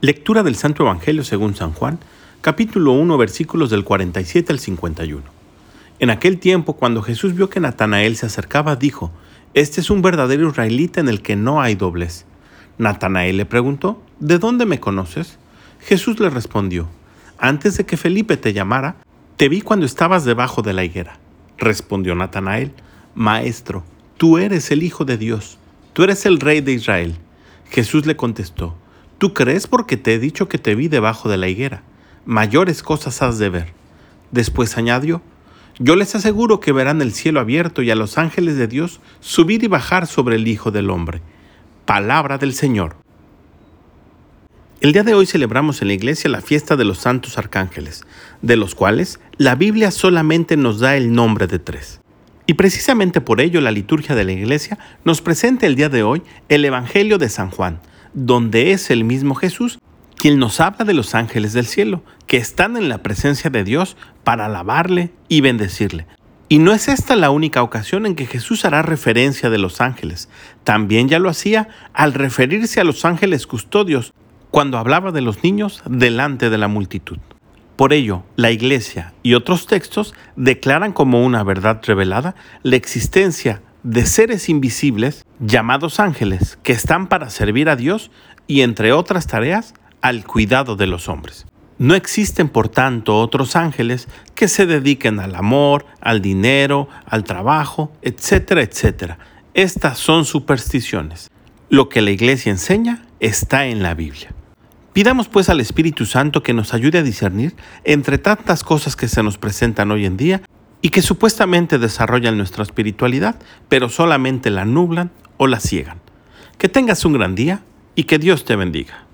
Lectura del Santo Evangelio según San Juan, capítulo 1, versículos del 47 al 51. En aquel tiempo, cuando Jesús vio que Natanael se acercaba, dijo, Este es un verdadero israelita en el que no hay doblez. Natanael le preguntó, ¿De dónde me conoces? Jesús le respondió, Antes de que Felipe te llamara, te vi cuando estabas debajo de la higuera. Respondió Natanael, Maestro, tú eres el Hijo de Dios, tú eres el Rey de Israel. Jesús le contestó, Tú crees porque te he dicho que te vi debajo de la higuera. Mayores cosas has de ver. Después añadió, Yo les aseguro que verán el cielo abierto y a los ángeles de Dios subir y bajar sobre el Hijo del Hombre. Palabra del Señor. El día de hoy celebramos en la iglesia la fiesta de los santos arcángeles, de los cuales la Biblia solamente nos da el nombre de tres. Y precisamente por ello la liturgia de la iglesia nos presenta el día de hoy el Evangelio de San Juan, donde es el mismo Jesús quien nos habla de los ángeles del cielo, que están en la presencia de Dios para alabarle y bendecirle. Y no es esta la única ocasión en que Jesús hará referencia de los ángeles, también ya lo hacía al referirse a los ángeles custodios, cuando hablaba de los niños delante de la multitud. Por ello, la Iglesia y otros textos declaran como una verdad revelada la existencia de seres invisibles llamados ángeles que están para servir a Dios y, entre otras tareas, al cuidado de los hombres. No existen, por tanto, otros ángeles que se dediquen al amor, al dinero, al trabajo, etcétera, etcétera. Estas son supersticiones. Lo que la Iglesia enseña está en la Biblia. Pidamos pues al Espíritu Santo que nos ayude a discernir entre tantas cosas que se nos presentan hoy en día y que supuestamente desarrollan nuestra espiritualidad, pero solamente la nublan o la ciegan. Que tengas un gran día y que Dios te bendiga.